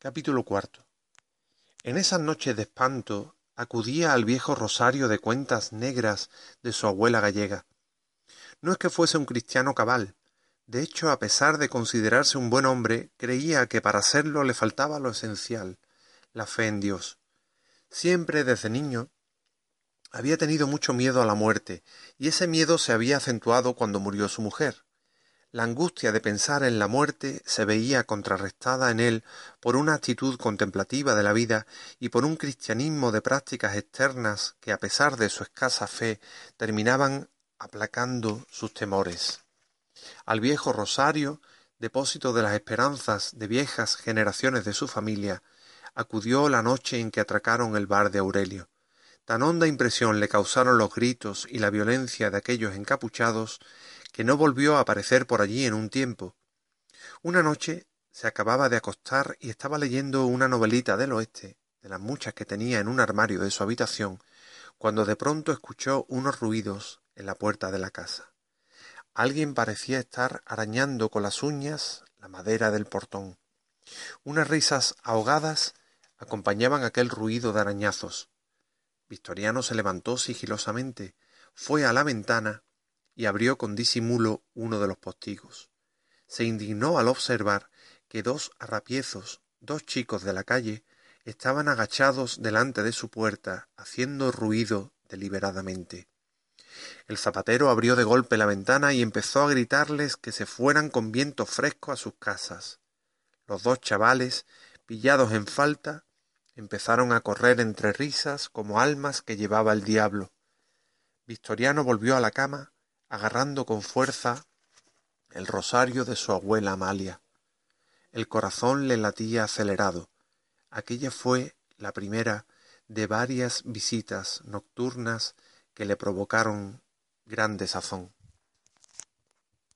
Capítulo cuarto. En esas noches de espanto acudía al viejo rosario de cuentas negras de su abuela gallega. No es que fuese un cristiano cabal. De hecho, a pesar de considerarse un buen hombre, creía que para serlo le faltaba lo esencial, la fe en Dios. Siempre desde niño había tenido mucho miedo a la muerte, y ese miedo se había acentuado cuando murió su mujer. La angustia de pensar en la muerte se veía contrarrestada en él por una actitud contemplativa de la vida y por un cristianismo de prácticas externas que, a pesar de su escasa fe, terminaban aplacando sus temores. Al viejo rosario, depósito de las esperanzas de viejas generaciones de su familia, acudió la noche en que atracaron el bar de Aurelio. Tan honda impresión le causaron los gritos y la violencia de aquellos encapuchados que no volvió a aparecer por allí en un tiempo. Una noche se acababa de acostar y estaba leyendo una novelita del oeste, de las muchas que tenía en un armario de su habitación, cuando de pronto escuchó unos ruidos en la puerta de la casa. Alguien parecía estar arañando con las uñas la madera del portón. Unas risas ahogadas acompañaban aquel ruido de arañazos. Victoriano se levantó sigilosamente, fue a la ventana y abrió con disimulo uno de los postigos. Se indignó al observar que dos arrapiezos, dos chicos de la calle, estaban agachados delante de su puerta, haciendo ruido deliberadamente. El zapatero abrió de golpe la ventana y empezó a gritarles que se fueran con viento fresco a sus casas. Los dos chavales, pillados en falta, empezaron a correr entre risas como almas que llevaba el diablo. Victoriano volvió a la cama, agarrando con fuerza el rosario de su abuela Amalia. El corazón le latía acelerado. Aquella fue la primera de varias visitas nocturnas que le provocaron gran desazón.